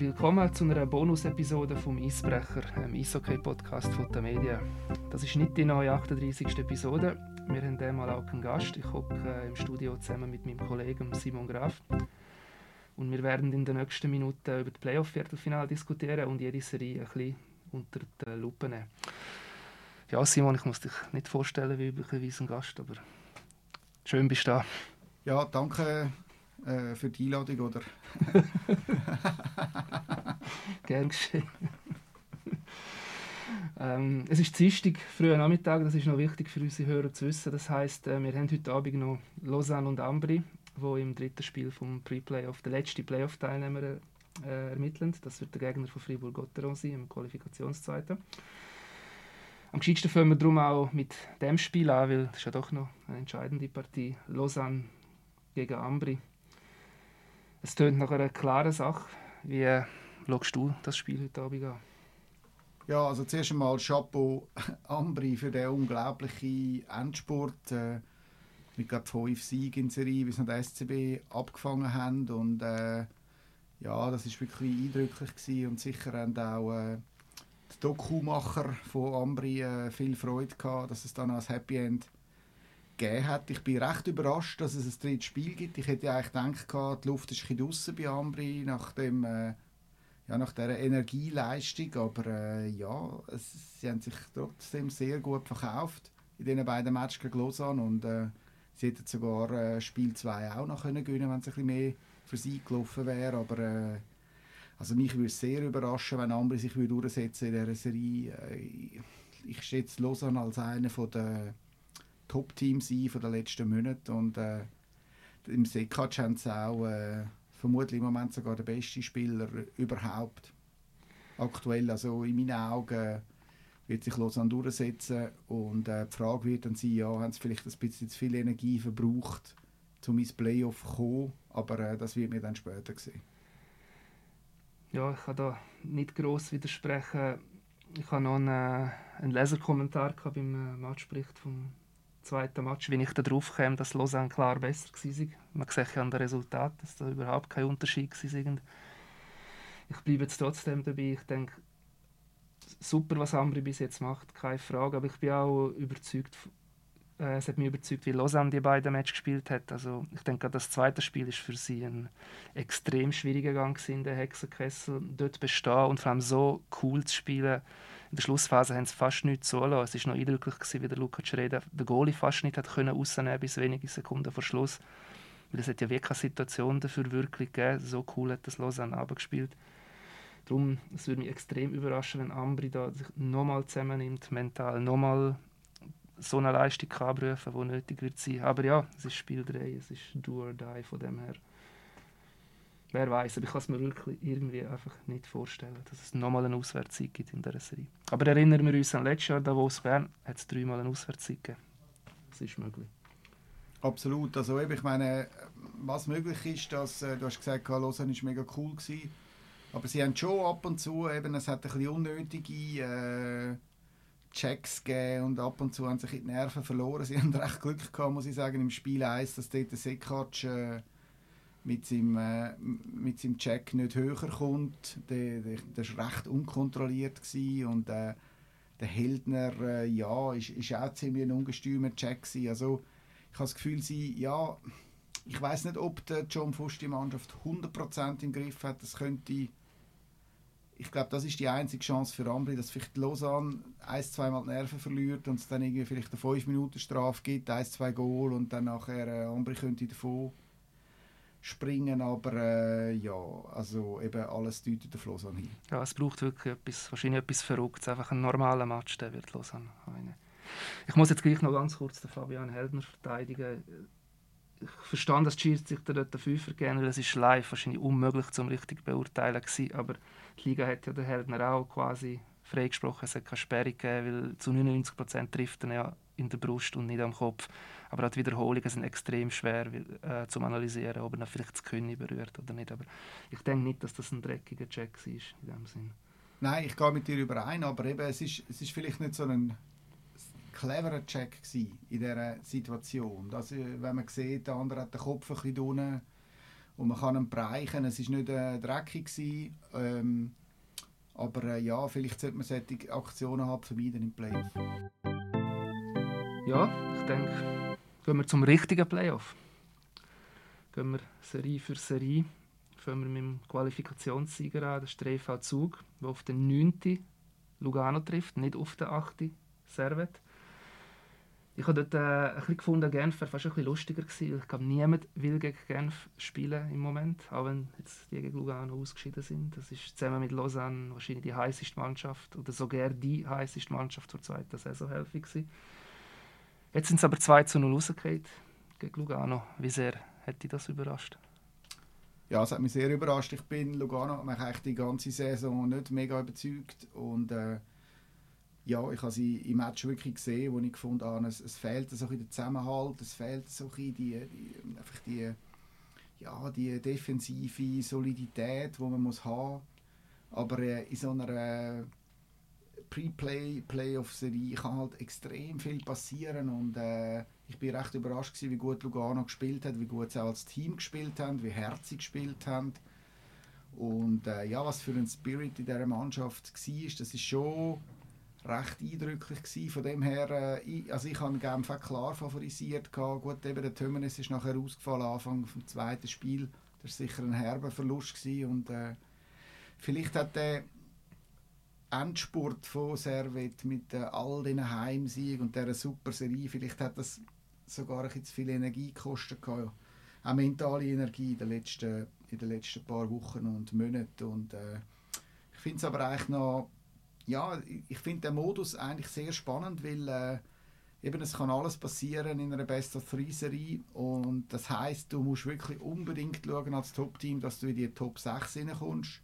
Willkommen zu einer Bonus-Episode vom Eisbrecher, einem Eishockey-Podcast von der Medien. Das ist nicht die neue 38. Episode. Wir haben diesmal auch einen Gast. Ich hocke äh, im Studio zusammen mit meinem Kollegen Simon Graf. Und wir werden in den nächsten Minuten über das Playoff-Viertelfinale diskutieren und jede Serie ein bisschen unter die Lupe nehmen. Ja, Simon, ich muss dich nicht vorstellen wie üblicherweise ein Gast, aber schön bist du da. Ja, danke äh, für die Einladung, oder? Gern geschehen. ähm, es ist Dienstag, früher Nachmittag, das ist noch wichtig für unsere Hörer zu wissen. Das heisst, äh, wir haben heute Abend noch Lausanne und Ambri, wo im dritten Spiel vom Pre-Playoff, der letzte Playoff-Teilnehmer äh, ermitteln. Das wird der Gegner von Fribourg-Gotteron sein, im Qualifikationszweiten. Am geschicktesten fangen wir darum auch mit dem Spiel an, weil das ist ja doch noch eine entscheidende Partie. Lausanne gegen Ambri. Es tönt nach einer klaren Sache. Wie schaust du das Spiel heute Abend an? Ja, also zuerst einmal Chapeau Ambri für den unglaublichen Endspurt. Äh, mit gerade fünf Siegen in Serie, wie sie den SCB abgefangen haben. Und äh, ja, das war wirklich eindrücklich gewesen. und sicher haben auch äh, die Dokumacher von Ambri äh, viel Freude gehabt, dass es dann als Happy End gegeben hat. Ich bin recht überrascht, dass es ein drittes Spiel gibt. Ich hätte eigentlich gedacht, die Luft ist ein bei Ambri nach dem äh, ja, nach dieser Energieleistung, aber äh, ja, es, sie haben sich trotzdem sehr gut verkauft in diesen beiden Matches gegen Lausanne und äh, sie hätten sogar äh, Spiel 2 auch noch können gewinnen wenn es ein bisschen mehr für sie gelaufen wäre, aber äh, also mich würde es sehr überraschen, wenn Ambri sich durchsetzen in dieser Serie. Äh, ich schätze Lausanne als einer der Top-Teams ein der letzten Monate und äh, im Sekac haben sie auch äh, vermutlich im Moment sogar der beste Spieler überhaupt aktuell. Also in meinen Augen wird sich Lausanne durchsetzen und äh, die Frage wird dann sein, ja, haben sie vielleicht ein bisschen zu viel Energie verbraucht, um ins Playoff zu kommen, aber äh, das wird mir dann später sehen. Ja, ich kann da nicht gross widersprechen. Ich habe noch einen, äh, einen Leserkommentar beim äh, Matchbericht vom zweiten Match, wie ich darauf kam, dass Lausanne klar besser war. Man sieht ja an den Resultaten, dass da überhaupt kein Unterschied war. Ich bleibe jetzt trotzdem dabei. Ich denke, super, was Ambri bis jetzt macht, keine Frage. Aber ich bin auch überzeugt, äh, es hat mich überzeugt, wie Lausanne die beiden Matches gespielt hat. Also ich denke, das zweite Spiel ist für sie ein extrem schwieriger Gang in der Hexenkessel. Dort bestehen und vor allem so cool zu spielen in der Schlussphase haben sie fast nichts zulassen. Es war noch eindrücklich, wie der Luca Cereda den Goalie fast nicht hat rausnehmen bis wenige Sekunden vor Schluss. Weil es hat ja wirklich keine Situation dafür wirklich gegeben. So cool hat das Lausanne abgespielt. Darum, es würde mich extrem überraschen, wenn Ambri da sich nochmal zusammennimmt, mental nochmal so eine Leistung abrufen kann, die nötig wird sein. Aber ja, es ist Spiel 3, es ist do or die von dem her. Wer weiß, aber ich kann es mir wirklich irgendwie einfach nicht vorstellen, dass es nochmal eine Auswärtszeit gibt in dieser Serie. Aber erinnern wir uns an letztes Jahr, Davos Bern, hat es dreimal eine Auswärtszeit gegeben. Das ist möglich. Absolut. Also eben, ich meine, was möglich ist, dass, äh, du hast gesagt, Lausanne war mega cool gewesen, aber sie haben schon ab und zu, eben, es hat ein bisschen unnötige äh, Checks gegeben und ab und zu haben sich die Nerven verloren. Sie haben recht Glück gehabt, muss ich sagen, im Spiel 1, dass dort der Sekac äh, mit seinem, äh, mit seinem Check nicht höher kommt. Der, der, der war recht unkontrolliert gewesen und äh, der Heldner äh, ja, ist, ist auch ziemlich ein ungestümer Check gewesen. Also ich habe das Gefühl, sie, ja, ich weiß nicht, ob der John Fuss die Mannschaft 100% im Griff hat. Das könnte ich glaube, das ist die einzige Chance für Ambri, dass vielleicht Lausanne ein, zweimal die Nerven verliert und es dann irgendwie vielleicht eine 5 Minuten Strafe gibt, ein, zwei Goal und dann nachher äh, Ambri könnte davon springen, aber äh, ja, also eben alles deutet auf Lausanne hin. Ja, es braucht wirklich etwas, wahrscheinlich etwas Verrücktes, einfach ein normaler Match, der wird Lausanne einen. Ich muss jetzt gleich noch ganz kurz den Fabian Heldner verteidigen. Ich verstand, dass die Schiedsrichter dort dafür vergehen, weil es ist live wahrscheinlich unmöglich zum richtig beurteilen gewesen, aber die Liga hat ja den Heldner auch quasi freigesprochen, es hat keine Sperre gegeben, weil zu 99% trifft er ja in der Brust und nicht am Kopf. Aber auch die Wiederholungen sind extrem schwer äh, zu analysieren, ob er vielleicht das Knie berührt oder nicht. Aber ich denke nicht, dass das ein dreckiger Check war in dem Sinn. Nein, ich gehe mit dir überein, aber eben, es ist, es ist vielleicht nicht so ein cleverer Check in dieser Situation. Also, wenn man sieht, der andere hat den Kopf ein bisschen unten und man kann ihn bereichen. Es war nicht äh, dreckig, gewesen, ähm, aber äh, ja, vielleicht sollte man solche Aktionen halt vermeiden im Playoff. Ja, ich denke, gehen wir zum richtigen Playoff. Gehen wir Serie für Serie. Fangen wir mit dem Qualifikationssieger an, der EV Zug, der auf den 9. Lugano trifft, nicht auf den 8. Servet. Ich habe dort äh, ein bisschen gefunden, Genf wäre fast ein bisschen lustiger gewesen. Ich glaube, niemand will gegen Genf spielen im Moment, auch wenn jetzt die gegen Lugano ausgeschieden sind. Das ist zusammen mit Lausanne wahrscheinlich die heißeste Mannschaft oder sogar die heißeste Mannschaft zur zweiten Saisonhälfte gewesen. Jetzt sind es aber 2 zu 0 rausgefallen gegen Lugano. Wie sehr hat dich das überrascht? Ja, es hat mich sehr überrascht. Ich bin Lugano mich eigentlich die ganze Saison nicht mega überzeugt und äh, ja, ich habe sie im Match wirklich gesehen, wo ich gefunden habe, es, es fehlt so ein der Zusammenhalt, es fehlt so ein die, die, einfach die, ja, die defensive Solidität, die man muss haben Aber äh, in so einer Pre-Play, Playoff-Serie kann halt extrem viel passieren und äh, ich bin recht überrascht gewesen, wie gut Lugano gespielt hat, wie gut sie als Team gespielt haben, wie herzig gespielt haben und äh, ja, was für ein Spirit in dieser Mannschaft war, das ist schon recht eindrücklich gewesen. Von dem her, äh, ich, also ich habe Genf auch klar favorisiert. Gehabt. Gut, eben der Tömenes ist nachher ausgefallen, Anfang des zweiten Spiel. Das war sicher ein herber Verlust. Gewesen. Und äh, vielleicht hat der Endspurt von Servet mit all diesen Heimsiegen und dieser super Serie, vielleicht hat das sogar ein zu viel Energie gekostet. Auch mentale Energie in den letzten, in den letzten paar Wochen und Monaten. Und, äh, ich finde es aber eigentlich noch ja, ich finde den Modus eigentlich sehr spannend, weil äh, eben es kann alles passieren in einer Best of Three Serie und das heißt, du musst wirklich unbedingt schauen als Top-Team, dass du in die Top 6 hineinkommst.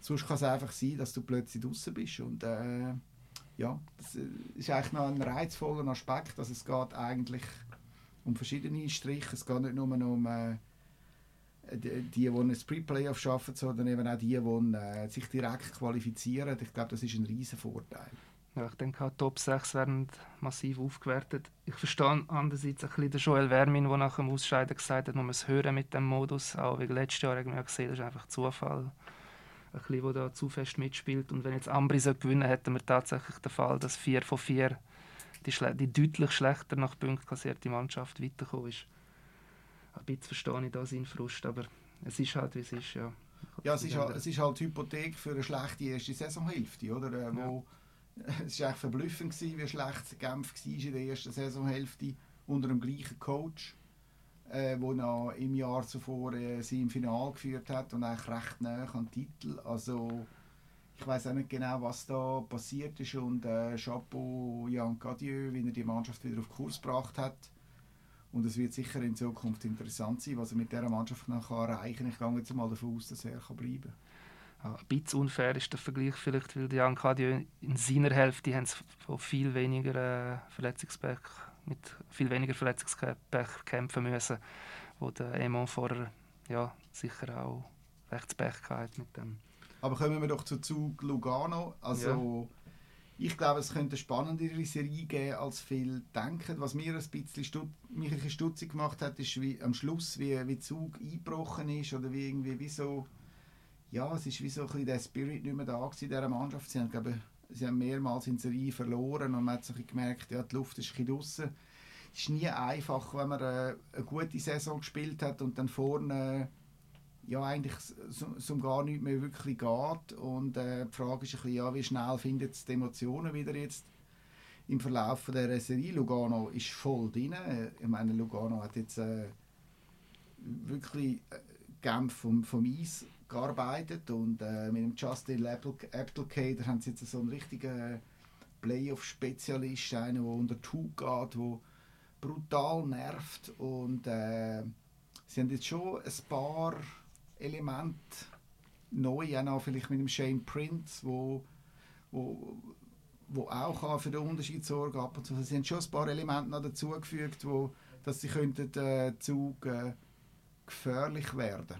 Sonst kann es einfach sein, dass du plötzlich draußen bist und äh, ja, das äh, ist eigentlich noch ein reizvoller Aspekt, dass es geht eigentlich um verschiedene Striche, es geht nicht nur um äh, die, die ein Pre-Playoff schaffen, sondern eben auch die, die äh, sich direkt qualifizieren. Ich glaube, das ist ein riesen Vorteil. Ja, ich denke, auch Top 6 werden massiv aufgewertet. Ich verstehe andererseits ein bisschen den Joel Vermin, der nach dem Ausscheiden gesagt hat, man muss hören mit dem Modus. Auch wegen letztes Jahr haben wir gesehen, das ist einfach Zufall. Ein bisschen, der da zu fest mitspielt. Und wenn jetzt Ambri so gewinnen, hätten wir tatsächlich den Fall, dass 4 von 4 die, die deutlich schlechter nach Punkten kassierte Mannschaft weitergekommen ist ein bisschen verstehe ich da seinen Frust, aber es ist halt, wie es ist, ja. Ja, es ist, halt, es ist halt Hypothek für eine schlechte erste Saisonhälfte, oder? Äh, wo, ja. Es war echt verblüffend, gewesen, wie schlecht Genf war in der ersten Saisonhälfte unter dem gleichen Coach, äh, wo noch im Jahr zuvor äh, sie im Finale geführt hat und eigentlich recht nah den Titel. Also ich weiß auch nicht genau, was da passiert ist und äh, Chapeau Jan Cadieux, wie er die Mannschaft wieder auf Kurs gebracht hat und es wird sicher in Zukunft interessant sein, was er mit dieser Mannschaft noch erreichen kann. Ich gehe jetzt mal davon aus, dass er bleiben kann. Ja, ein bisschen unfair ist der Vergleich vielleicht, weil die Ancadio in seiner Hälfte haben von viel weniger äh, Verletzungspech, mit viel weniger Verletzungspech kämpfen müssen, wo der Emon vorher ja, sicher auch recht Pech hatte mit dem. Aber kommen wir doch zu Zug Lugano. Also ja ich glaube, es könnte eine spannendere Serie geben, als viele denken. Was mir ein bisschen stut mich ein stutzig gemacht hat, ist wie, am Schluss, wie, wie Zug eingebrochen ist oder wie irgendwie wie so, ja, es ist wie so ein bisschen der Spirit nicht mehr da in dieser Mannschaft. Sie haben, glaube sie haben mehrmals in Serie verloren und man hat sich gemerkt, ja, die Luft ist ein draussen. Es ist nie einfach, wenn man eine, eine gute Saison gespielt hat und dann vorne ja, eigentlich so gar nicht mehr wirklich geht. Und äh, die Frage ist ein bisschen, ja, wie schnell findet es die Emotionen wieder jetzt im Verlauf der Serie. Lugano ist voll drin. Ich meine, Lugano hat jetzt äh, wirklich äh, Genf vom, vom Eis gearbeitet und äh, mit dem Justin Applecade haben sie jetzt so einen richtigen Playoff-Spezialist, einen, der unter Haut geht, der brutal nervt und äh, sie haben jetzt schon ein paar Element neu, auch vielleicht mit dem Shane Prince, wo, wo, wo auch für den Unterschied sorgen kann. Also, sie haben schon ein paar Elemente noch dazugefügt, wo, dass sie könnten, äh, Zug äh, gefährlich werden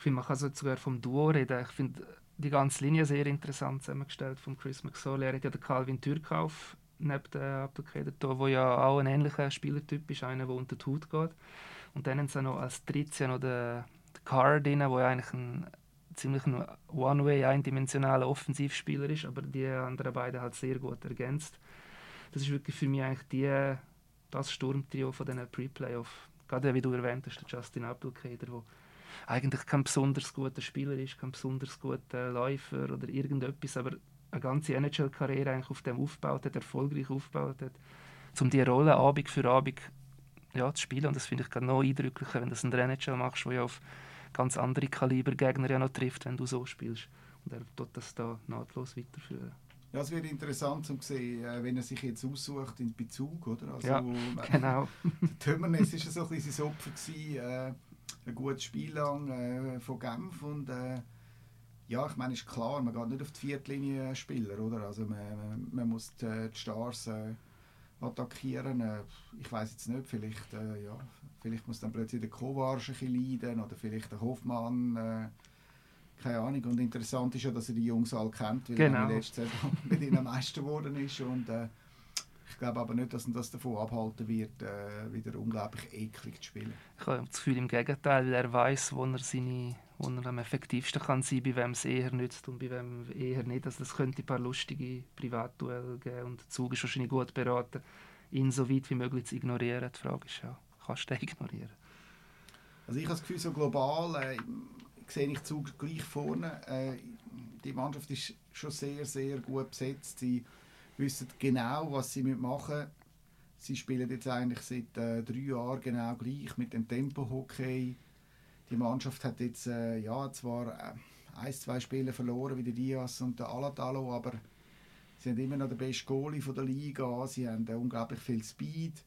Ich finde, man kann sogar vom Duo reden. Ich finde die ganze Linie sehr interessant zusammengestellt von Chris McSorley. Er hat ja den Calvin Türkauf neben dem Abdelkader wo ja auch ein ähnlicher Spielertyp ist, einer, der unter die Haut geht. Und dann haben sie noch als Drittchen noch den Carr drin, der eigentlich ein ziemlich One-Way, eindimensionaler Offensivspieler ist, aber die anderen beiden halt sehr gut ergänzt. Das ist wirklich für mich eigentlich die, das Sturmtrio von diesen Pre-Playoff. Gerade wie du erwähnt hast, der Justin Abdelkader, der eigentlich kein besonders guter Spieler ist, kein besonders guter Läufer oder irgendetwas, aber eine ganze NHL-Karriere eigentlich auf dem aufgebaut hat, erfolgreich aufgebaut hat, um diese Rolle Abend für Abend ja, zu spielen. Und das finde ich gerade noch eindrücklicher, wenn du das in der NHL machst, wo ja auf ganz andere Kaliber Gegner ja noch trifft, wenn du so spielst. Und er tut das da nahtlos weiterführen. Ja, es wird interessant zu sehen, äh, wenn er sich jetzt aussucht in Bezug, oder? Also, ja, genau. Tömernes war so ein bisschen sein Opfer, gewesen, äh, ein gutes Spiel lang äh, von Genf und äh, ja, ich meine, ist klar, man geht nicht auf die Viertlinie Spieler, oder? Also man, man, muss die, die Stars äh, attackieren. Äh, ich weiß jetzt nicht, vielleicht, äh, ja, vielleicht muss dann plötzlich der Kovac ein bisschen leiden oder vielleicht der Hoffmann. Äh, keine Ahnung. Und interessant ist ja, dass er die Jungs alle kennt, weil genau. er letzte Saison mit ihnen Meister geworden ist. Und, äh, glaube aber nicht, dass ihn das davon abhalten wird, äh, wieder unglaublich eklig zu spielen. Ich habe das Gefühl, im Gegenteil, weil er weiß, wo er, seine, wo er am effektivsten kann sein bei wem es eher nützt und bei wem eher nicht. Also das könnte ein paar lustige Privatduelle geben und der Zug ist wahrscheinlich gut beraten, ihn so weit wie möglich zu ignorieren. Die Frage ist ja, kannst du den ignorieren? Also ich habe das Gefühl, so global äh, sehe ich Zug gleich vorne. Äh, die Mannschaft ist schon sehr, sehr gut besetzt. Sie wissen genau, was sie machen müssen. Sie spielen jetzt eigentlich seit äh, drei Jahren genau gleich mit dem Tempo-Hockey. Die Mannschaft hat jetzt äh, ja, zwar äh, ein, zwei Spiele verloren, wie der Diaz und der Alatalo, aber sie haben immer noch den besten Goalie der Liga. Sie haben äh, unglaublich viel Speed.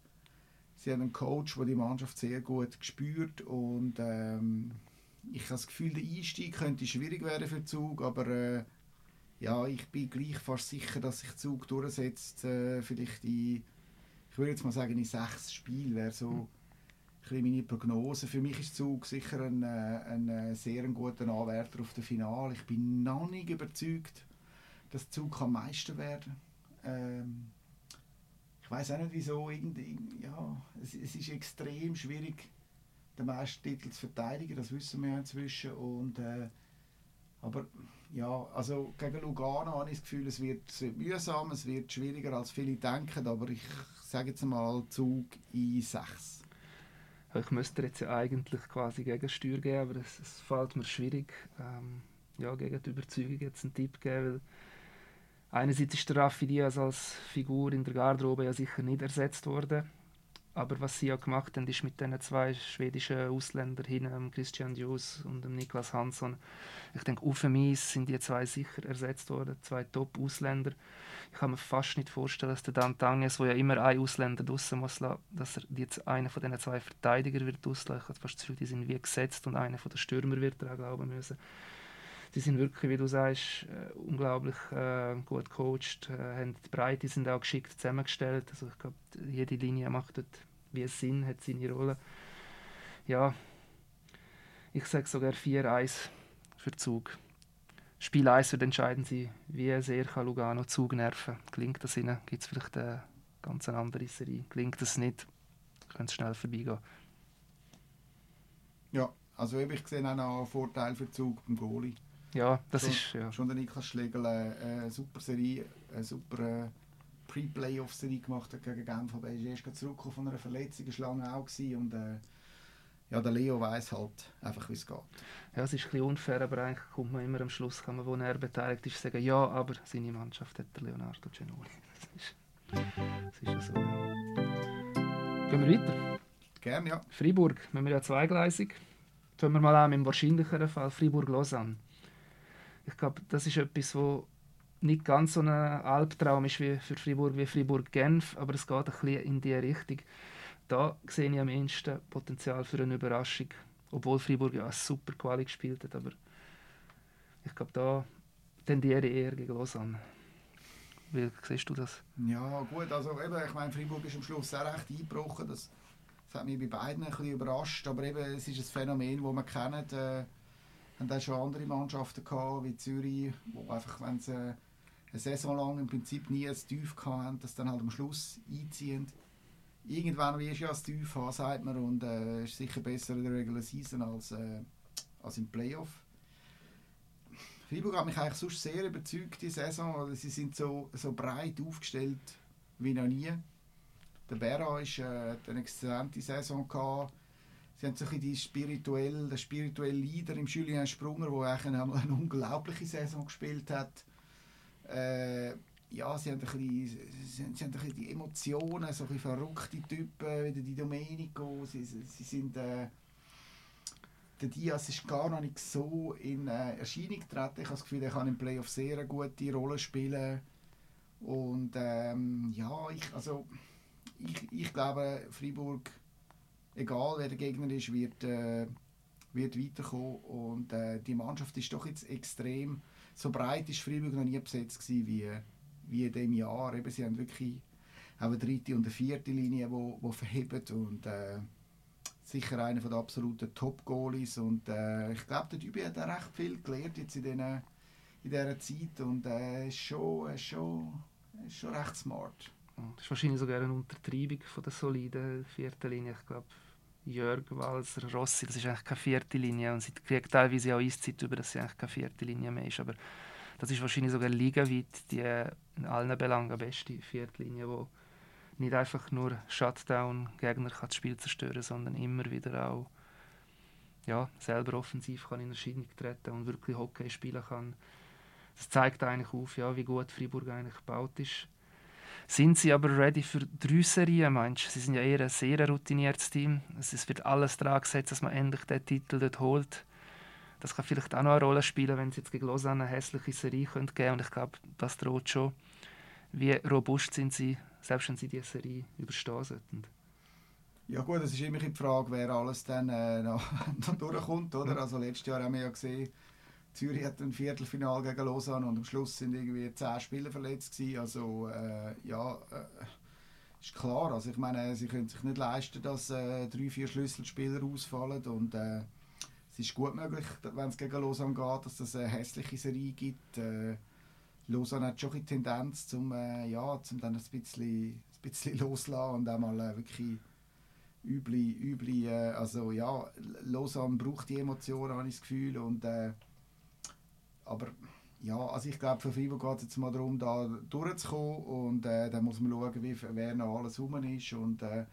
Sie haben einen Coach, der die Mannschaft sehr gut spürt und ähm, ich habe das Gefühl, der Einstieg könnte schwierig werden für Zug, aber äh, ja, ich bin gleich fast sicher, dass sich Zug durchsetzt. Äh, vielleicht in, ich würde jetzt mal sagen, in sechs Spielen wäre so ein meine Prognose. Für mich ist Zug sicher ein, äh, ein, äh, sehr guter Anwärter auf das Finale. Ich bin noch nicht überzeugt, dass Zug kann Meister werden ähm, Ich weiß auch nicht wieso. Irgendwie, ja, es, es ist extrem schwierig den Meistertitel zu verteidigen, das wissen wir inzwischen. Und, äh, aber ja, also gegen Lugano habe ich das Gefühl, es wird, mühsam, es wird schwieriger als viele denken, aber ich sage jetzt mal Zug in 6. Ich müsste jetzt ja eigentlich quasi Gegensteuer geben, aber es, es fällt mir schwierig, ähm, ja, gegen die Überzeugung jetzt einen Tipp geben, weil einerseits ist der Raffi Diaz als Figur in der Garderobe ja sicher nicht ersetzt worden aber was sie ja gemacht haben, ist mit diesen zwei schwedischen Ausländern hin, Christian Dios und Niklas Hansson. Ich denke, auf dem sind die zwei sicher ersetzt worden, zwei Top-Ausländer. Ich kann mir fast nicht vorstellen, dass der Dan Tanges, der ja immer einen Ausländer draussen muss dass er jetzt einen von diesen zwei Verteidiger wird auslassen. Ich habe fast das Gefühl, die sind wie gesetzt und einer von den Stürmer wird auch glauben müssen. Sie sind wirklich, wie du sagst, äh, unglaublich äh, gut gecoacht, äh, haben die Breite sind auch geschickt zusammengestellt. Also ich glaube, jede Linie macht dort wie es Sinn, hat seine Rolle. Ja, ich sage sogar 4-1 für Zug. Spiel 1 wird entscheiden sein, wie sehr kann Lugano Zug nerven. Gelingt das ihnen, gibt es vielleicht eine ganz andere Serie. Gelingt das nicht, könnte es schnell vorbeigehen. Ja, also ich sehe auch noch einen Vorteil für Zug beim Goalie. Ja, das schon, ist... Ja. Schon der Niklas Schlegel, äh, eine super Serie, eine super äh, Pre-Playoff-Serie gemacht hat gegen Genf, aber er ist erst zurück von einer Verletzung, war lange auch gewesen, und äh, ja, der Leo weiß halt einfach, wie es geht. Ja, es ist ein bisschen unfair, aber eigentlich kommt man immer am Schluss, kann man, wo er beteiligt ist, sagen, ja, aber seine Mannschaft hat der Leonardo Genoli. Das ist, das ist ja so. Gehen wir weiter? Gerne, ja. Freiburg, wir ja zweigleisig. Fangen wir mal an mit dem wahrscheinlicheren Fall, Freiburg-Lausanne ich glaube, das ist etwas, wo nicht ganz so ein Albtraum ist wie für Fribourg wie Fribourg-Genf, aber es geht ein bisschen in diese Richtung. Da sehe ich am ehesten Potenzial für eine Überraschung, obwohl Fribourg ja eine super Quali gespielt hat, aber ich glaube, da tendiere ich eher gegen Lausanne. Wie siehst du das? Ja, gut, also eben, ich meine, Fribourg ist am Schluss sehr recht eingebrochen, das, das hat mich bei beiden ein bisschen überrascht, aber eben, es ist ein Phänomen, das man kennt, äh, haben auch schon andere Mannschaften gehabt, wie Zürich, wo einfach, wenn sie eine Saison lang im Prinzip nie ein Tief hatten, das dann halt am Schluss einziehen. Irgendwann wirst du ja ein Tief haben, sagt man, und äh, ist sicher besser in der Regular Season als, äh, als im Playoff. Freiburg hat mich eigentlich sonst sehr überzeugt, die Saison. Also sie sind so, so breit aufgestellt wie noch nie. Der Berra ist, äh, eine exzellente Saison gehabt. Sie haben so die spirituell, der spirituelle Leader im Julien Sprunger, der eine, unglaubliche Saison gespielt hat. Äh, ja, sie haben, ein bisschen, sie, sie haben ein die Emotionen, so ein verrückte Typen, wie die Domenico. Sie, sie sind... Äh, der Diaz ist gar noch nicht so in äh, Erscheinung getreten. Ich habe das Gefühl, er kann im Playoff sehr eine gute Rolle spielen. Und ähm, ja, ich, also, ich, ich glaube, Freiburg, egal wer der Gegner ist, wird, äh, wird weiterkommen. Und äh, die Mannschaft ist doch jetzt extrem, so breit ist Freiburg noch nie besetzt gewesen wie, wie in diesem Jahr. Eben, sie haben wirklich auch eine dritte und eine vierte Linie, die wo, wo verheben. Und, äh, sicher einer der absoluten Top-Goalies und äh, ich glaube, der Dübi hat auch recht viel gelernt jetzt in, den, in dieser Zeit und äh, ist, schon, schon, schon recht smart. Das ist wahrscheinlich sogar eine Untertreibung von der soliden vierten Linie. Ich glaube, Jörg, Walser, Rossi, das ist eigentlich keine vierte Linie und sie kriegen teilweise auch Eiszeit über, dass sie eigentlich keine vierte Linie mehr ist, aber das ist wahrscheinlich sogar ligaweit die in allen Belangen beste vierte Linie, die nicht einfach nur Shutdown Gegner kann das Spiel zerstören, sondern immer wieder auch ja, selber offensiv kann in Erscheinung treten und wirklich Hockey spielen kann. Das zeigt eigentlich auf, ja, wie gut Freiburg eigentlich gebaut ist. Sind sie aber ready für drei Serien, meinst du? Sie sind ja eher ein sehr routiniertes Team. Es wird alles daran gesetzt, dass man endlich den Titel dort holt. Das kann vielleicht auch noch eine Rolle spielen, wenn sie jetzt gegen Lausanne eine hässliche Serie geben können. Und ich glaube, das droht schon. Wie robust sind sie selbst wenn sie diese Serie überstehen sollten. Ja gut, es ist immer die Frage, wer alles dann äh, noch, noch durchkommt. Oder? Also letztes Jahr haben wir ja gesehen, Zürich hat ein Viertelfinal gegen Lausanne und am Schluss sind irgendwie zehn Spieler verletzt gewesen. Also äh, ja, äh, ist klar. Also ich meine, sie können sich nicht leisten, dass äh, drei, vier Schlüsselspieler ausfallen und äh, es ist gut möglich, wenn es gegen Lausanne geht, dass es eine hässliche Serie gibt. Äh, Lausanne hat schon die Tendenz, zum, äh, ja, zum dann ein bisschen, ein bisschen loslassen und auch mal wirklich üble, üble also ja, Lausanne braucht die Emotionen, habe ich das Gefühl. Und, aber ja, also ich glaube, für Freiburg geht es jetzt mal darum, da durchzukommen und äh, dann muss man schauen, wie, wer noch alles rum ist und äh,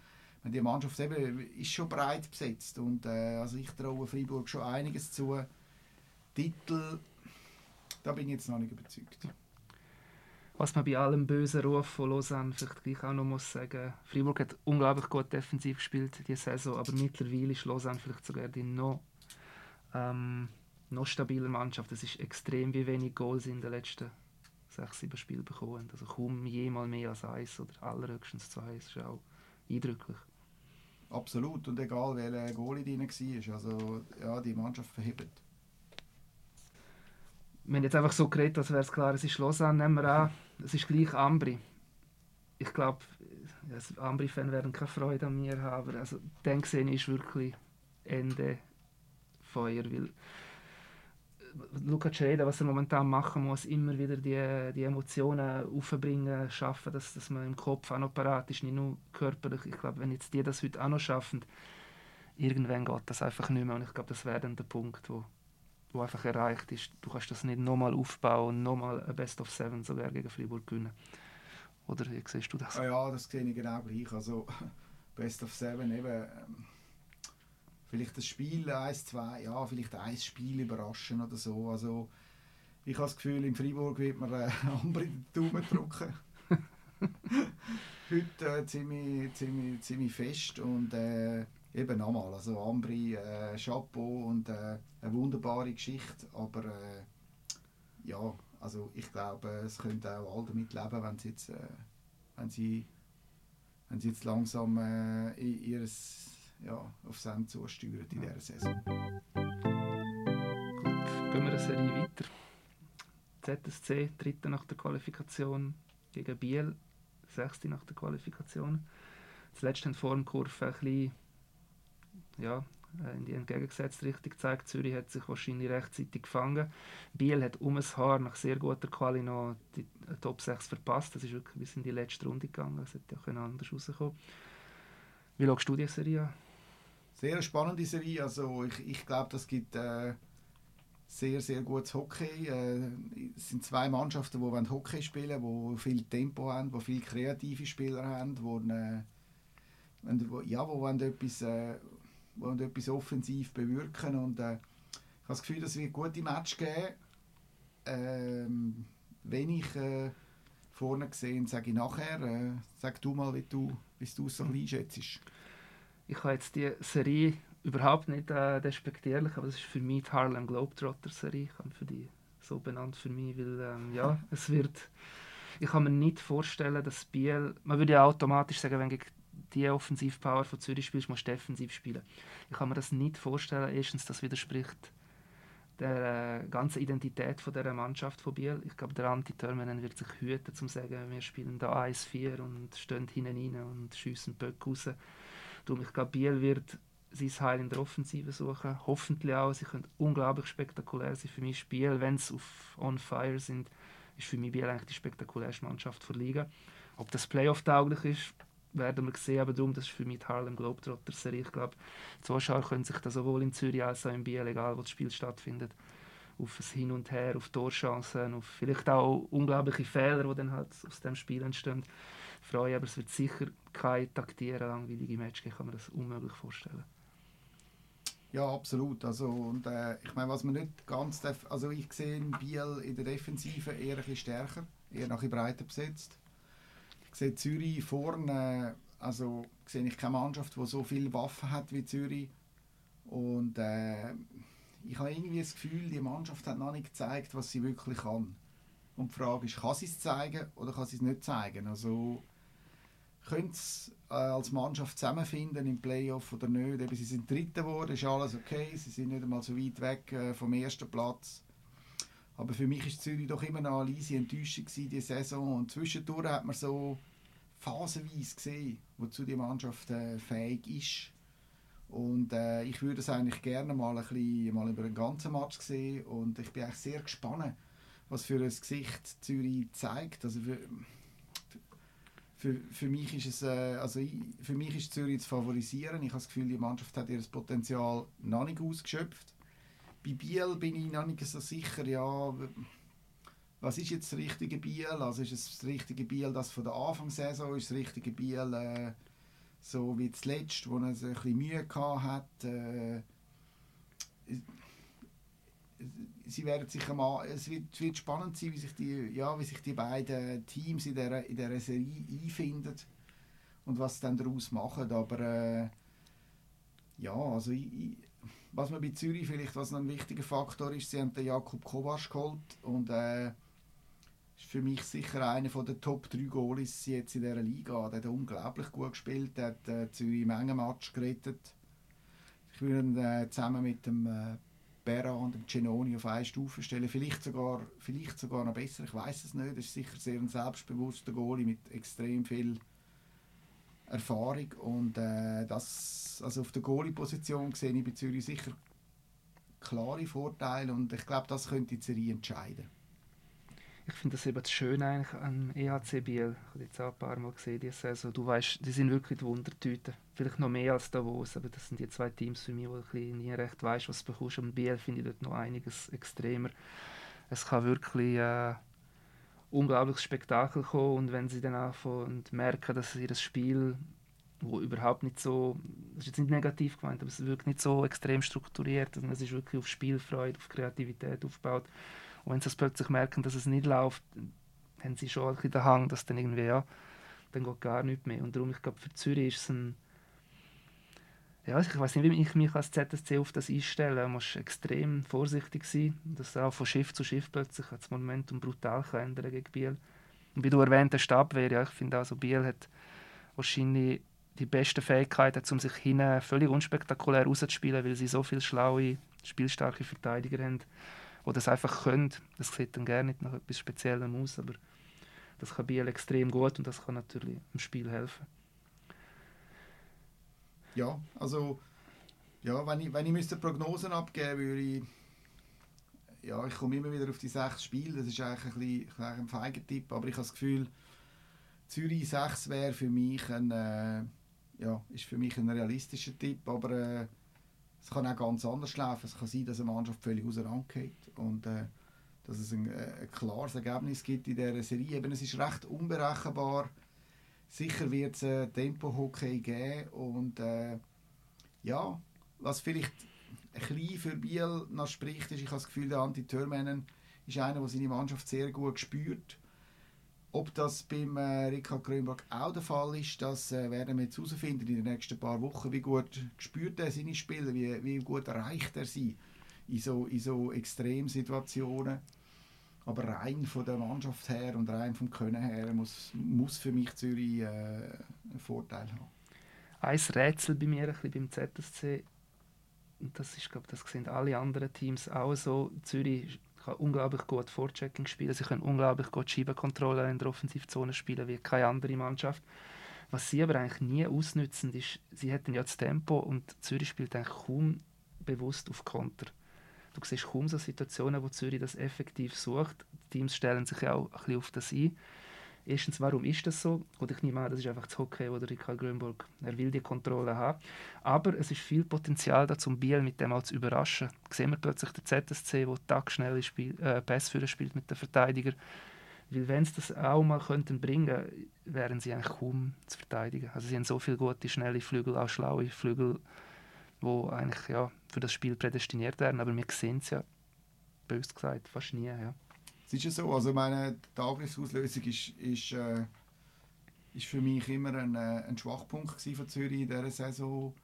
die Mannschaft eben ist schon breit besetzt und äh, also ich traue Freiburg schon einiges zu. Titel, da bin ich jetzt noch nicht überzeugt was man bei allem bösen Ruf von Lausanne vielleicht gleich auch noch muss sagen, Freiburg hat unglaublich gut defensiv gespielt diese Saison, aber mittlerweile ist Lausanne vielleicht sogar die noch, ähm, noch stabiler Mannschaft. Es ist extrem, wie wenig Goals in den letzten sechs, sieben Spielen bekommen. Also kaum jemals mehr als eins oder allerhöchstens zwei. Das ist auch eindrücklich. Absolut. Und egal, welcher Goalie drin war. Also, ja, die Mannschaft verhebt wir haben jetzt einfach so geredet, als wäre es klar, es ist Lausanne, nehmen wir an, es ist gleich Ambri. Ich glaube, ja, Ambri-Fans werden keine Freude an mir haben, aber also, dann sehe ich wirklich Ende Feuer, weil äh, Luca Cereda, was er momentan machen muss, immer wieder die, die Emotionen aufbringen, schaffen, dass, dass man im Kopf auch noch parat ist, nicht nur körperlich. Ich glaube, wenn jetzt die das heute auch noch schaffen, irgendwann geht das einfach nicht mehr und ich glaube, das wäre dann der Punkt, wo wo einfach erreicht ist. Du kannst das nicht nochmal aufbauen und nochmal ein Best of Seven sogar gegen Freiburg gewinnen. Oder wie siehst du das? Ah ja, das sehe ich genau gleich. Also Best of Seven eben. Ähm, vielleicht das Spiel 1, 2, ja, vielleicht ein Spiel überraschen oder so. Also ich habe das Gefühl, in Freiburg wird man äh, Ambri den Daumen drücken. Heute äh, ziemlich, ziemlich, ziemlich fest und äh, eben nochmal, also Ambri, äh, Chapeau und äh, eine wunderbare Geschichte, aber äh, ja, also ich glaube, es könnte auch alle damit leben, wenn sie jetzt, äh, wenn sie, wenn sie jetzt langsam äh, ihres, ja, aufs Ende zusteuern in dieser Saison. Gut, gehen wir eine Serie weiter. ZSC, dritte nach der Qualifikation gegen Biel, sechste nach der Qualifikation. Zuletzt haben die Formkurve ein bisschen ja, äh, in die entgegengesetzte Richtung gezeigt. Zürich hat sich wahrscheinlich rechtzeitig gefangen. Biel hat um ein Haar nach sehr guter Quali noch die Top 6 verpasst. Das ist wirklich bis in die letzte Runde gegangen. Es hätte ja anders rauskommen Wie schaust du die Serie an? Sehr spannende Serie. Also ich, ich glaube, das gibt, äh, sehr, sehr gutes Hockey. Äh, es sind zwei Mannschaften, die Hockey spielen wollen, die viel Tempo haben, die viele kreative Spieler haben, die, äh, ja, wo etwas, äh, wollen etwas offensiv bewirken und äh, ich habe das Gefühl, dass wir gute Match geben. Ähm, wenn ich äh, vorne gesehen, sage ich nachher. Äh, sag du mal, wie du es so einschätzt. Ich habe jetzt die Serie überhaupt nicht äh, despektierlich, aber es ist für mich die Harlem Globetrotter-Serie. Ich habe für die so benannt für mich, weil ähm, ja, es wird... Ich kann mir nicht vorstellen, dass Biel... Man würde ja automatisch sagen, wenn gegen die Offensivpower von Zürich spielst, musst du defensiv spielen. Ich kann mir das nicht vorstellen. Erstens, das widerspricht der äh, ganzen Identität von dieser Mannschaft von Biel. Ich glaube, der Anti Törmenen wird sich hüten, zu sagen, wir spielen da 1-4 und stehen hinten rein und schiessen Böcke raus. Darum, ich glaube, Biel wird sein Heil in der Offensive suchen. Hoffentlich auch. Sie können unglaublich spektakulär sein für mich Spiel. Wenn sie auf On Fire sind, ist für mich Biel eigentlich die spektakulärste Mannschaft der Liga. Ob das Playoff-tauglich ist, werden wir sehen. Aber darum, das ist für mich die Harlem Globetrotter-Serie. Ich glaube, die Zuschauer können sich da sowohl in Zürich als auch in Biel, egal wo das Spiel stattfindet, auf das Hin und Her, auf Torchancen, auf vielleicht auch unglaubliche Fehler, die dann halt aus dem Spiel entstehen, freuen. Aber es wird sicher kein taktieren, langweilige Match geben, kann man das unmöglich vorstellen. Ja, absolut. Also, und, äh, ich meine, was man nicht ganz darf, also ich sehe Biel in der Defensive eher ein bisschen stärker, eher noch ein breiter besetzt. Ich sehe Zürich vorne, also sehe ich keine Mannschaft, die so viele Waffen hat wie Zürich. Und äh, ich habe irgendwie das Gefühl, die Mannschaft hat noch nicht gezeigt, was sie wirklich kann. Und die Frage ist, kann sie es zeigen oder kann sie es nicht zeigen? Also können sie äh, als Mannschaft zusammenfinden im Playoff oder nicht. Eben, sie sind Dritte geworden, ist alles okay. Sie sind nicht einmal so weit weg äh, vom ersten Platz. Aber für mich ist Zürich doch immer noch eine leise Enttäuschung diese Saison. Und zwischendurch hat man so phasenweise gesehen, wozu die Mannschaft äh, fähig ist. Und äh, ich würde es eigentlich gerne mal, ein bisschen, mal über einen ganzen Match sehen. Und ich bin eigentlich sehr gespannt, was für ein Gesicht Zürich zeigt. Also für, für, für mich ist es, äh, also ich, für mich ist Zürich zu favorisieren. Ich habe das Gefühl, die Mannschaft hat ihr Potenzial noch nicht ausgeschöpft. Bei Biel bin ich noch nicht so sicher, ja, was ist jetzt das richtige Biel? Also ist es das richtige Biel, das von der Anfangssaison ist, das richtige Biel, äh, so wie zuletzt, wo er ein bisschen Mühe hatte. Äh, sie werden sich mal, es wird, wird spannend sein, wie sich die, ja, wie sich die beiden Teams in dieser, in dieser Serie einfinden und was sie dann daraus machen. Aber äh, ja, also ich, ich, was man bei Zürich vielleicht, was ein wichtiger Faktor ist, sie haben den Jakub Kovac geholt und äh, ist für mich sicher einer der Top 3 Goalies jetzt in dieser Liga. Der hat unglaublich gut gespielt, der hat äh, Zürich Mengenmatch gerettet. Ich würde ihn äh, zusammen mit dem äh, Berra und dem Genoni auf eine Stufe stellen. Vielleicht sogar, vielleicht sogar noch besser, ich weiß es nicht. Das ist sicher sehr ein selbstbewusster Goalie mit extrem viel Erfahrung. Und äh, das, also auf der Goalie-Position sehe ich bei Zürich sicher klare Vorteile und ich glaube, das könnte die Serie entscheiden. Ich finde das eben das Schöne eigentlich an EHC Biel. Ich habe jetzt auch ein paar Mal gesehen, diese Saison. Du weißt, die sind wirklich die Wundertüte. Vielleicht noch mehr als Davos, aber das sind die zwei Teams für mich, wo du nie recht weißt, was du bekommst. Und Biel finde ich dort noch einiges extremer. Es kann wirklich äh, unglaubliches Spektakel kommen und wenn sie dann anfangen und merken, dass ihr das Spiel wo überhaupt nicht so, das ist jetzt nicht negativ gemeint, aber es wirkt nicht so extrem strukturiert, also es ist wirklich auf Spielfreude, auf Kreativität aufgebaut und wenn sie plötzlich merken, dass es nicht läuft, haben sie schon ein den Hang, dass dann irgendwie, ja, dann geht gar nichts mehr. Und darum, ich glaube, für Zürich ist es ein, ja, ich weiß nicht, wie ich mich als ZSC auf das einstelle. Man muss extrem vorsichtig sein, dass auch von Schiff zu Schiff plötzlich das Momentum brutal kann ändern gegen Biel. Und wie du erwähnt hast, Abwehr, ja, ich finde auch so, Biel hat wahrscheinlich die besten Fähigkeiten, um sich hinten völlig unspektakulär rauszuspielen, weil sie so viele schlaue, spielstarke Verteidiger haben die das einfach können. Das sieht dann gerne nicht nach etwas Speziellem aus, aber das kann Biel extrem gut und das kann natürlich im Spiel helfen. Ja, also ja, wenn ich, wenn ich müsste Prognosen abgeben würde ich ja, ich komme immer wieder auf die sechs Spiele, das ist eigentlich ein, bisschen, ein feiger Tipp, aber ich habe das Gefühl, Zürich 6 wäre für mich ein, äh, ja, ist für mich ein realistischer Tipp, aber äh, es kann auch ganz anders laufen. Es kann sein, dass eine Mannschaft völlig auseinandergeht und äh, dass es ein, äh, ein, klares Ergebnis gibt in dieser Serie. Eben, es ist recht unberechenbar. Sicher wird es ein Tempo-Hockey geben und äh, ja, was vielleicht ein bisschen für Biel noch spricht, ist, ich habe das Gefühl, der Anti Törmänen ist einer, der seine Mannschaft sehr gut spürt. Ob das beim äh, Ricard Grönberg auch der Fall ist, das äh, werden wir jetzt herausfinden in den nächsten paar Wochen. Wie gut spürt er seine Spieler, wie, wie gut erreicht er sie in so, in so Extremsituationen. Aber rein von der Mannschaft her und rein vom Können her muss, muss für mich Zürich äh, einen Vorteil haben. Ein Rätsel bei mir ein bisschen beim ZSC, und das ist, glaube das sehen alle anderen Teams auch so, Zürich kann unglaublich gut Vorchecking spielen, sie können unglaublich gut Schiebekontrolle in der Offensivzone spielen, wie keine andere Mannschaft. Was sie aber eigentlich nie ausnützen, ist, sie hätten ja das Tempo und Zürich spielt eigentlich kaum bewusst auf Konter. Du siehst kaum so Situationen, wo Zürich das effektiv sucht. Die Teams stellen sich ja auch ein bisschen auf das ein. Erstens, warum ist das so? Gut, ich nehme an, das ist einfach das Hockey oder Ricard Grönburg. Er will die Kontrolle haben. Aber es ist viel Potenzial da, um Biel mit dem auch zu überraschen. Sehen wir plötzlich den ZSC, der tagsschnelle Spiel, äh, Passführer spielt mit den Verteidigern. Weil wenn sie das auch mal könnten bringen, wären sie eigentlich kaum zu verteidigen. Also sie haben so viele gute, schnelle Flügel, auch schlaue Flügel, die eigentlich ja, für das Spiel prädestiniert werden. Aber wir sehen es ja, bös gesagt, fast nie. Ja. Es ist ja so, also meine, die Angriffsauslösung ist, ist, äh, ist für mich immer ein, äh, ein Schwachpunkt von Zürich in dieser Saison.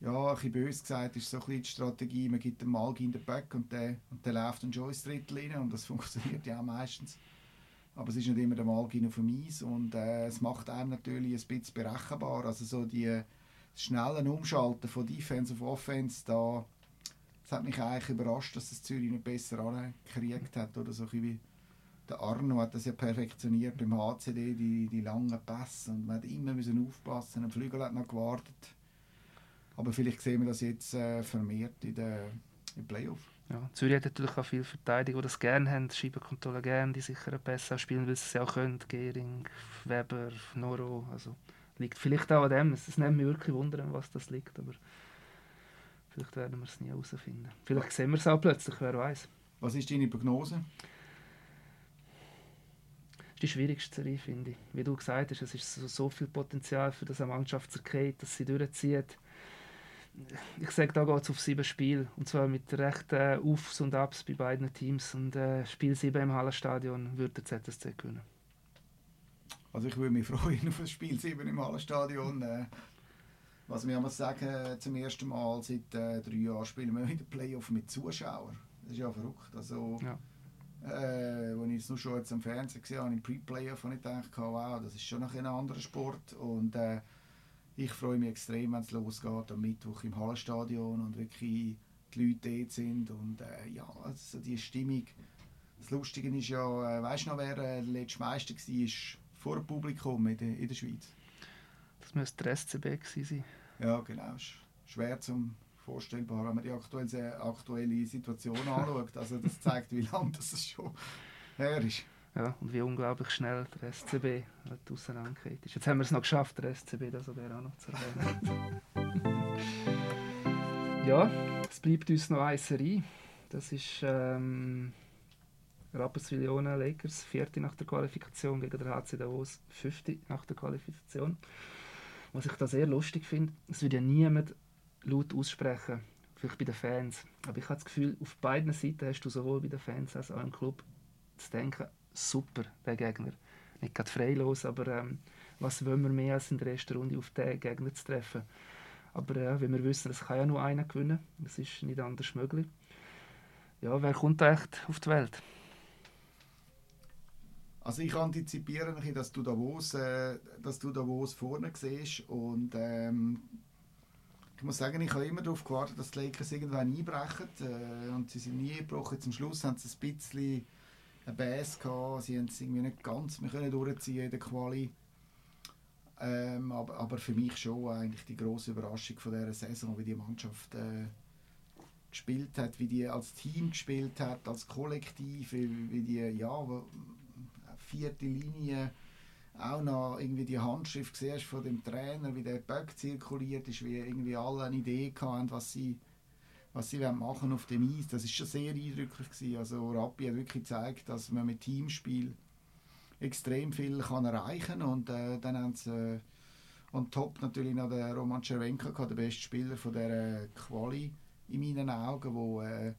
Ja, ein bisschen böse gesagt, ist so ein die Strategie, man gibt den Malgi in den Back und der, und der läuft dann schon ins Drittel rein und das funktioniert ja auch meistens. Aber es ist nicht immer der Malgi auf dem Eis und äh, es macht einem natürlich ein bisschen berechenbar. Also so die das schnelle Umschalten von Defense auf Offense, da es hat mich eigentlich überrascht, dass das Zürich nicht besser angekriegt hat. Oder so wie der Arno hat das ja perfektioniert beim HCD, die, die langen Pässe. Und man hat immer müssen aufpassen. Ein Flügel hat noch gewartet. Aber vielleicht sehen wir das jetzt äh, vermehrt in den im Playoff. Ja, Zürich hat natürlich auch viele Verteidiger, die das gerne haben, Scheibenkontrolle gerne, die sicheren Pässe spielen, weil sie es auch können. Gehring, Weber, Noro. Also liegt vielleicht auch an dem. Es nimmt mich wirklich wundern, was das liegt. Aber Vielleicht werden wir es nie herausfinden. Vielleicht sehen wir es auch plötzlich, wer weiß. Was ist deine Prognose? Das ist die schwierigste Serie, finde ich. Wie du gesagt hast, es ist so, so viel Potenzial für das eine Mannschaft zu erkennen, dass sie durchzieht. Ich sage, da geht es auf sieben Spiele. Und zwar mit recht äh, Aufs und Abs bei beiden Teams. Und äh, Spiel 7 im Hallenstadion würde der ZSC gewinnen. Also ich würde mich freuen auf das Spiel 7 im Hallenstadion. Äh, was wir muss sagen, zum ersten Mal seit äh, drei Jahren spielen wir wieder Playoff mit Zuschauern. Das ist ja verrückt. Also, ja. Äh, als ich es nur schon jetzt am Fernsehen gesehen habe, im Pre-Playoff, habe ich gedacht, wow, das ist schon noch ein anderer Sport. Und äh, ich freue mich extrem, wenn es losgeht am Mittwoch im Hallenstadion und wirklich die Leute dort sind. Und äh, ja, also die Stimmung. Das Lustige ist ja, äh, weißt du noch, wer äh, der letzte Meister war vor dem Publikum in der, in der Schweiz? Das müsste der SCB sein. Ja, genau. Schwer zum vorstellbar, wenn man die aktuelle, aktuelle Situation anschaut. Also das zeigt, wie lange das schon her ist. Ja, und wie unglaublich schnell der SCB auseinandergeht. Jetzt haben wir es noch geschafft, der SCB, das wäre auch noch zu erwähnen. ja, es bleibt uns noch eine Serie. Das ist ähm, Rapperswil Lakers, vierte nach der Qualifikation gegen den HC Davos, fünfte nach der Qualifikation. Was ich da sehr lustig finde, es würde ja niemand laut aussprechen, vielleicht bei den Fans. Aber ich habe das Gefühl, auf beiden Seiten hast du sowohl bei den Fans als auch im Club zu denken, super, der Gegner. Nicht gerade freilos, aber ähm, was wollen wir mehr als in der ersten Runde auf den Gegner zu treffen. Aber äh, wenn wir wissen, es kann ja nur einer gewinnen, das ist nicht anders möglich. Ja, wer kommt da echt auf die Welt? Also ich antizipiere dass du Davos, äh, dass du Davos vorne siehst und ähm, ich muss sagen, ich habe immer darauf gewartet, dass die Lakers irgendwann einbrechen äh, und sie sind nie eingebrochen. Zum Schluss haben sie ein bisschen eine Bass gehabt, sie haben es irgendwie nicht ganz mehr können durchziehen in der Quali. Ähm, aber, aber für mich schon eigentlich die große Überraschung von dieser Saison, wie die Mannschaft äh, gespielt hat, wie die als Team gespielt hat, als Kollektiv, wie, wie die ja vierte Linie auch noch irgendwie die Handschrift siehst von dem Trainer, wie der Böck zirkuliert ist, wie irgendwie alle eine Idee hatten, was sie, was sie machen auf dem Eis. Das ist schon sehr eindrücklich gewesen. Also Rappi hat wirklich gezeigt, dass man mit Teamspiel extrem viel kann erreichen und äh, dann haben sie äh, on top natürlich noch den Roman Cervenka der beste Spieler von der Quali in meinen Augen, äh,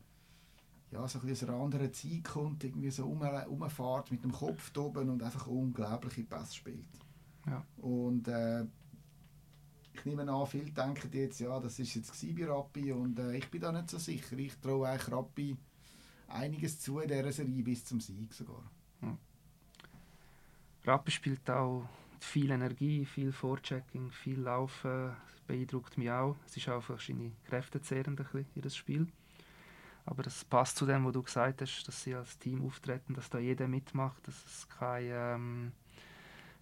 ja, so ein aus einer anderen Zeit kommt, irgendwie so um, umfährt mit dem Kopf oben und einfach unglaubliche Pässe spielt. Ja. Und äh, ich nehme an, viele denken jetzt, ja, das ist jetzt bei Rappi und äh, ich bin da nicht so sicher. Ich traue eigentlich Rappi einiges zu in dieser Serie bis zum Sieg sogar. Ja. Rappi spielt auch viel Energie, viel Vorchecking, viel Laufen. Das beeindruckt mich auch. Es ist auch wahrscheinlich kräftezehrend ein bisschen, jedes Spiel. Aber das passt zu dem, was du gesagt hast, dass sie als Team auftreten, dass da jeder mitmacht, dass es kein, ähm,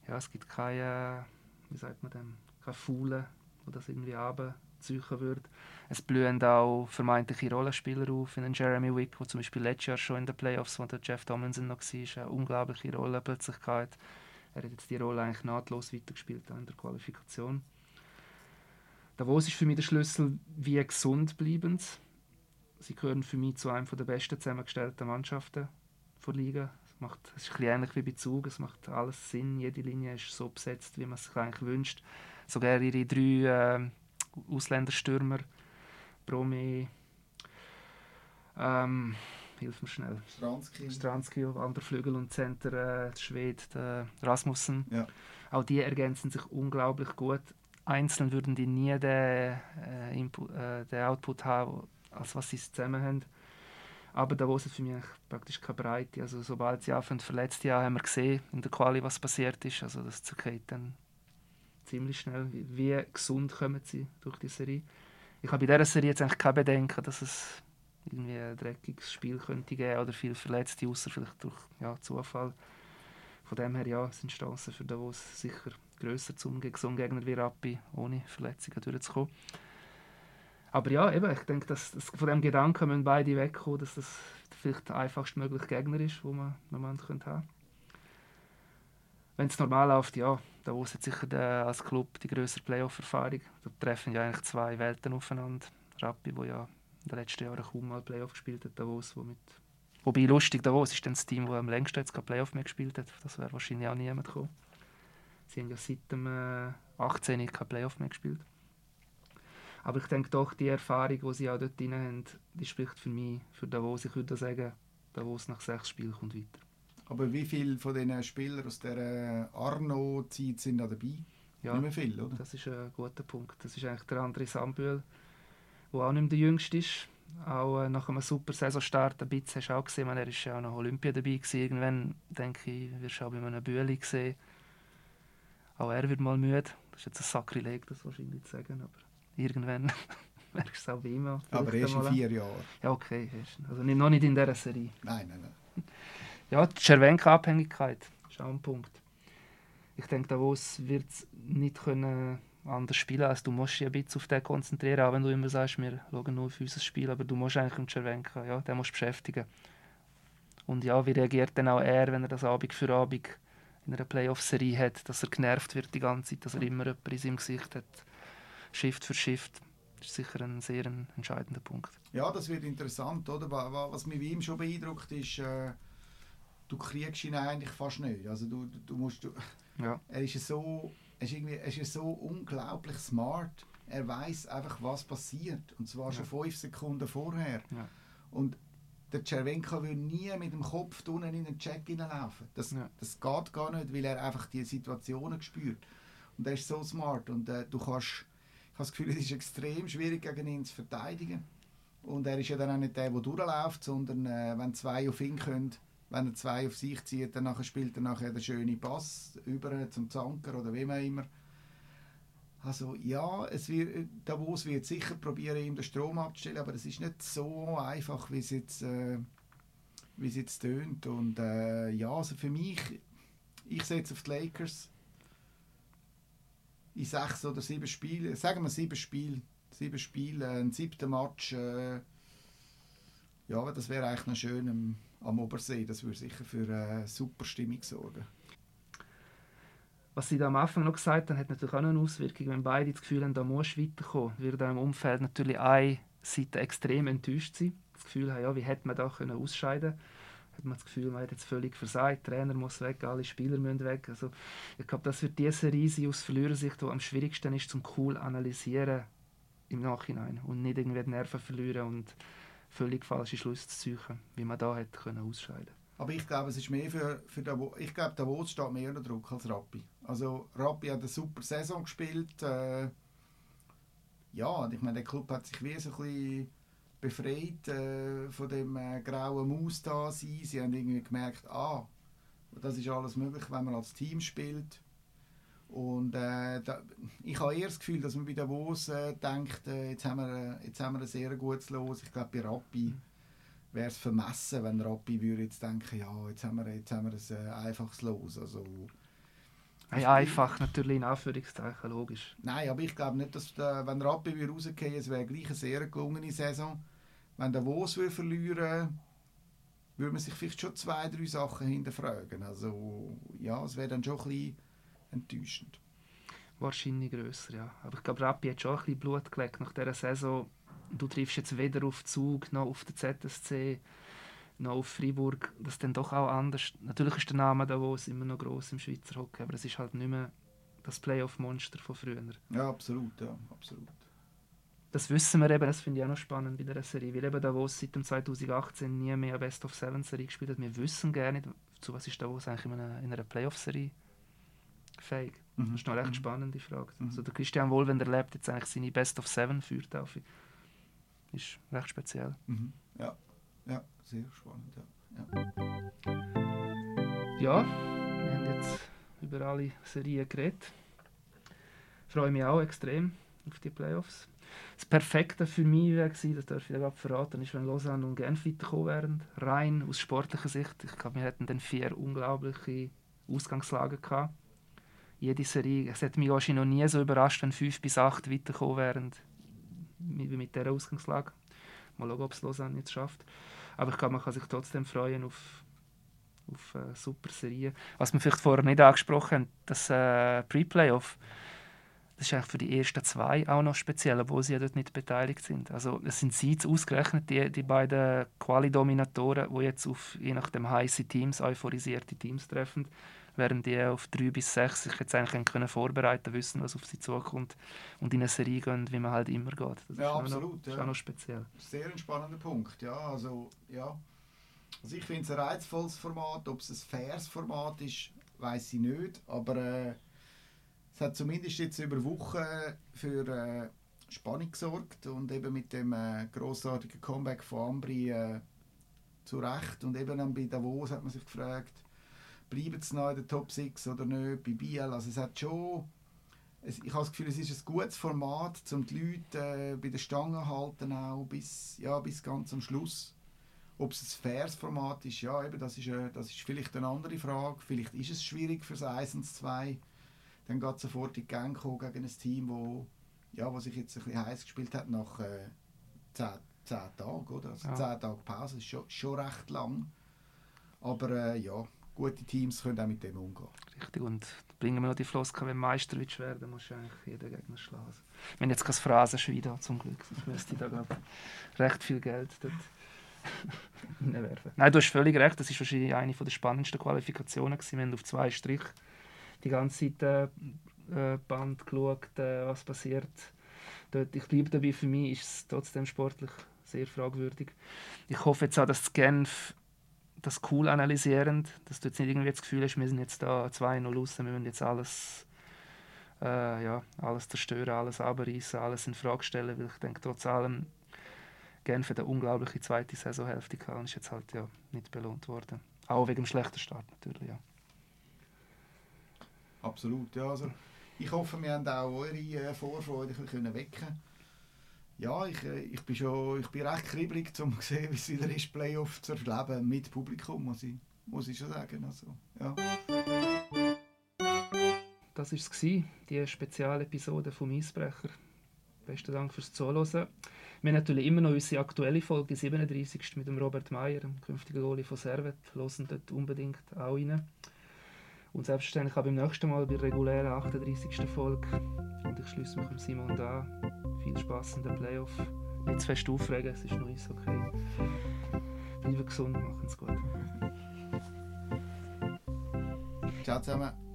ja, es gibt keine, wie sagt man dem, keine Faulen, wo das irgendwie abziehen würde. Es blühen auch vermeintliche Rollenspieler auf, in Jeremy Wick, der zum Beispiel letztes Jahr schon in den Playoffs, wo der Jeff Tomlinson noch war, eine unglaubliche Rolle plötzlich gehabt. Er hat jetzt die Rolle eigentlich nahtlos weitergespielt in der Qualifikation. Davos ist für mich der Schlüssel, wie gesund bleiben sie sie gehören für mich zu einem der besten zusammengestellten Mannschaften der Liga. Es, macht, es ist ein bisschen ähnlich wie bei Zug, es macht alles Sinn, jede Linie ist so besetzt, wie man es sich eigentlich wünscht. Sogar ihre drei äh, Ausländerstürmer, Brome, ähm, hilf mir schnell. Stranski. Stranski, Flügel und Center, äh, Schwed, Rasmussen. Ja. Auch die ergänzen sich unglaublich gut. Einzeln würden die nie den, äh, Input, äh, den Output haben, als was sie zusammen haben. Aber da war es für mich praktisch keine Breite. Also sobald sie anfangen verletzt ja, haben wir gesehen in der Quali, was passiert ist. Also das zergeht dann ziemlich schnell. Wie, gesund kommen sie durch die Serie? Ich habe bei dieser Serie jetzt eigentlich kein Bedenken, dass es irgendwie ein dreckiges Spiel könnte geben oder viele Verletzte, außer vielleicht durch ja, Zufall. Von dem her ja, sind Chancen für Davos sicher grösser zum Gegner wie Rappi, ohne Verletzungen durchzukommen. Aber ja, eben, ich denke, dass, dass von dem Gedanken müssen beide wegkommen, dass das vielleicht der einfachstmögliche Gegner ist, wo man im Moment haben könnte. Wenn es normal läuft, ja, da wo jetzt sicher der, als Club die größere Playoff-Erfahrung. Da treffen ja eigentlich zwei Welten aufeinander. Rappi, wo ja in den letzten Jahren kaum mal Playoff gespielt hat, Davos, wo mit Wobei lustig, Davos ist dann das Team, das am längsten jetzt Playoff mehr gespielt hat. Das wäre wahrscheinlich auch niemand gekommen. Sie haben ja seit dem äh, 18. kein Playoff mehr gespielt. Aber ich denke doch, die Erfahrung, die sie auch dort drin haben, die spricht für mich, für Davos. Ich würde sagen, Davos nach sechs Spielen kommt weiter. Aber wie viele von diesen Spielern aus der Arno-Zeit sind da dabei? Ja, nicht mehr viel, oder? Das ist ein guter Punkt. Das ist eigentlich der andere Sambühl, der auch nicht mehr der Jüngste ist. Auch äh, nach einem super Saisonstart, ein bisschen hast du auch gesehen, er war ja auch noch Olympia dabei gewesen. Irgendwann, denke ich, wirst du auch bei einem Bühli sehen. Auch er wird mal müde. Das ist jetzt ein Sakrileg, das wahrscheinlich zu sagen, aber irgendwann merkst du es auch bei ihm. Aber erst in vier Jahren. Ja, okay. Also noch nicht in dieser Serie. Nein, nein, nein. Ja, die Cervenka-Abhängigkeit ist auch ein Punkt. Ich denke, Davos wird nicht können anders spielen als du musst dich ein bisschen auf den konzentrieren, auch wenn du immer sagst, wir schauen nur auf unser Spiel, aber du musst eigentlich im Cervenka, ja, den musst beschäftigen. Und ja, wie reagiert dann auch er, wenn er das Abend für Abend in einer Playoff-Serie hat, dass er genervt wird die ganze Zeit, dass er immer jemanden in seinem Gesicht hat, Shift für Shift. Das ist sicher ein sehr entscheidender Punkt. Ja, das wird interessant, oder? Was mich wie ihm schon beeindruckt ist, äh, du kriegst ihn eigentlich fast nicht. Also du, du musst, du, ja. er ist so, er ist irgendwie, er ist so unglaublich smart. Er weiß einfach, was passiert, und zwar ja. schon fünf Sekunden vorher. Ja. Und der Cervenka will nie mit dem Kopf unten in den Check hineinlaufen. Das, ja. das geht gar nicht, weil er einfach die Situationen spürt. Und er ist so smart und äh, du kannst habe das Gefühl, es ist extrem schwierig gegen ihn zu verteidigen. Und er ist ja dann auch nicht der, der durchläuft, sondern äh, wenn zwei auf ihn können, wenn er zwei auf sich zieht, dann spielt er nachher den schönen Pass über zum Zanker oder wem auch immer. Also ja, es wird, Davos wird sicher probieren, ihm den Strom abzustellen, aber es ist nicht so einfach, wie es jetzt, äh, wie es jetzt tönt. Und äh, ja, also für mich, ich setze auf die Lakers in sechs oder sieben Spielen, sagen wir sieben Spiele, sieben Spiele, ein siebter Match, äh, ja, das wäre eigentlich noch schön am, am Obersee. Das würde sicher für eine super Stimmung sorgen. was sie da am Anfang noch gesagt haben, hat natürlich auch eine Auswirkung. Wenn beide das Gefühl haben, da muss weiterkommen, wird im Umfeld natürlich eine Seite extrem enttäuscht sein. Das Gefühl haben, ja, wie hätte man da können ausscheiden können. Hat man das Gefühl, man hat jetzt völlig versagt, der Trainer muss weg, alle Spieler müssen weg. Also, ich glaube, das wird diese Serie aus Verlierersicht, die am schwierigsten ist, zum cool analysieren im Nachhinein und nicht irgendwie die Nerven verlieren und völlig falsche Schlüsse zu ziehen, wie man da hätte können ausscheiden aber ich glaube, es ist mehr für, für Davos. Ich glaube, Davos steht mehr unter Druck als Rappi. Also Rappi hat eine super Saison gespielt. Äh, ja, ich meine, der Club hat sich wie so ein bisschen befreit äh, von dem äh, grauen Maus da sein. Sie haben irgendwie gemerkt, ah, das ist alles möglich, wenn man als Team spielt. Und äh, da, ich habe eher das Gefühl, dass man bei Davos äh, denkt, äh, jetzt, haben wir, jetzt haben wir ein sehr gutes Los. Ich glaube, bei Rappi wäre es vermessen, wenn Rappi würde jetzt denken, ja, jetzt haben wir, jetzt haben wir ein äh, einfaches Los. Also, Hey, einfach natürlich in Anführungszeichen, logisch. Nein, aber ich glaube nicht, dass der, wenn Rappi würde rausgehen es wäre gleich eine sehr gelungene Saison. Wenn der würde verlieren würde man sich vielleicht schon zwei, drei Sachen hinterfragen. Also ja, es wäre dann schon ein bisschen enttäuschend. Wahrscheinlich grösser, ja. Aber ich glaube, Rappi hat schon ein bisschen Blut gelegt nach dieser Saison. Du triffst jetzt weder auf Zug noch auf den ZSC noch auf Freiburg, das dann doch auch anders. Natürlich ist der Name Davos immer noch groß im Schweizer Hockey, aber es ist halt nicht mehr das Playoff-Monster von früher. Ja, absolut, ja, absolut. Das wissen wir eben, das finde ich auch noch spannend bei der Serie, weil eben Davos seit dem 2018 nie mehr eine Best-of-Seven-Serie gespielt hat. Wir wissen gar nicht, zu was ist Davos eigentlich in einer, in einer Playoff-Serie fähig. Mhm. Das ist noch eine recht mhm. spannende Frage. Mhm. Also der Christian Wohlwender lebt jetzt eigentlich seine Best-of-Seven führt auf. Ist recht speziell. Mhm. Ja, ja sehr spannend. Ja. Ja. ja, wir haben jetzt über alle Serien geredet. Ich freue mich auch extrem auf die Playoffs. Das Perfekte für mich wäre gewesen, das darf ich dir verraten, ist, wenn Lausanne und Genf weitergekommen wären. Rein aus sportlicher Sicht. Ich glaube, wir hätten dann vier unglaubliche Ausgangslagen gehabt. Jede Serie. Es hätte mich wahrscheinlich noch nie so überrascht, wenn fünf bis acht weitergekommen wären, wie mit dieser Ausgangslage. Mal schauen, ob es Lausanne jetzt schafft. Aber ich glaube, man kann sich trotzdem freuen auf, auf eine super Serie. Was wir vielleicht vorher nicht angesprochen haben, das äh, Pre-Playoff, das ist eigentlich für die ersten zwei auch noch speziell, obwohl sie ja dort nicht beteiligt sind. Also es sind sie jetzt ausgerechnet, die, die beiden Quali-Dominatoren, die jetzt auf je nachdem heiße Teams, euphorisierte Teams treffen, während die auf drei bis sechs sich jetzt eigentlich können vorbereiten wissen, was auf sie zukommt und in eine Serie gehen, wie man halt immer geht. Das ja, ist absolut. Noch, ja. ist auch noch speziell. Sehr ein spannender Punkt, ja. Also, ja. Also ich finde es ein reizvolles Format. Ob es ein faires Format ist, weiß ich nicht. Aber äh, es hat zumindest jetzt über Wochen für äh, Spannung gesorgt und eben mit dem äh, großartigen Comeback von Ambri äh, zu Recht. Und eben dann bei Davos hat man sich gefragt, bleiben sie noch in der Top 6 oder nicht, bei Biel. Also es hat schon, es, ich habe das Gefühl, es ist ein gutes Format, um die Leute äh, bei der Stange zu halten, auch bis, ja, bis ganz am Schluss. Ob es ein faires Format ist, ja, eben, das, ist, äh, das ist vielleicht eine andere Frage. Vielleicht ist es schwierig für das 1 und 2. Dann geht sofort in die Gang gegen ein Team, wo, ja, wo sich jetzt ein bisschen heiß gespielt hat nach äh, 10, 10 Tagen. Oder? Also ja. 10 Tage Pause ist schon, schon recht lang. Aber äh, ja, gute Teams können auch mit dem umgehen. Richtig, und bringen wir noch die Floskel, wenn Meister willst werden, musst du eigentlich jeden Gegner schlagen. Wir haben jetzt kein Phrasenschwein da, zum Glück, sonst müsste ich da glaub, recht viel Geld dort. Nein, du hast völlig recht, das war wahrscheinlich eine der spannendsten Qualifikationen. Gewesen. Wir haben auf zwei Strich die ganze Zeit äh, Band geschaut, äh, was passiert. Dort, ich bleibe dabei, für mich ist es trotzdem sportlich sehr fragwürdig. Ich hoffe jetzt auch, dass Genf das cool analysierend, dass du jetzt nicht irgendwie das Gefühl hast, wir sind jetzt da 2-0 raus, wir müssen jetzt alles, äh, ja, alles zerstören, alles abreißen, alles in Frage stellen, weil ich denke, trotz allem Genf hat eine unglaubliche zweite Saisonhälfte gehabt und ist jetzt halt ja, nicht belohnt worden. Auch wegen dem schlechten Start natürlich, ja. Absolut, ja. Also, ich hoffe, wir haben auch eure äh, Vorfreude bisschen wecken ja, ich, äh, ich, bin schon, ich bin recht kribbelig, um zu sehen, wie es wieder ist, Playoff zu erleben mit Publikum, muss ich, muss ich schon sagen. Also, ja. Das war es, die Spezialepisode vom Eisbrecher. Besten Dank fürs Zuhören. Wir haben natürlich immer noch unsere aktuelle Folge, die 37. mit dem Robert Meyer, dem künftigen Goalie von Servet. Hören dort unbedingt auch rein. Und selbstverständlich auch beim nächsten Mal bei der regulären 38. Folge. Und ich schließe mich Simon da. Viel Spaß in den Playoff. Nicht zu fest aufregen, es ist noch alles okay. Bleiben gesund, machen es gut. Ciao zusammen.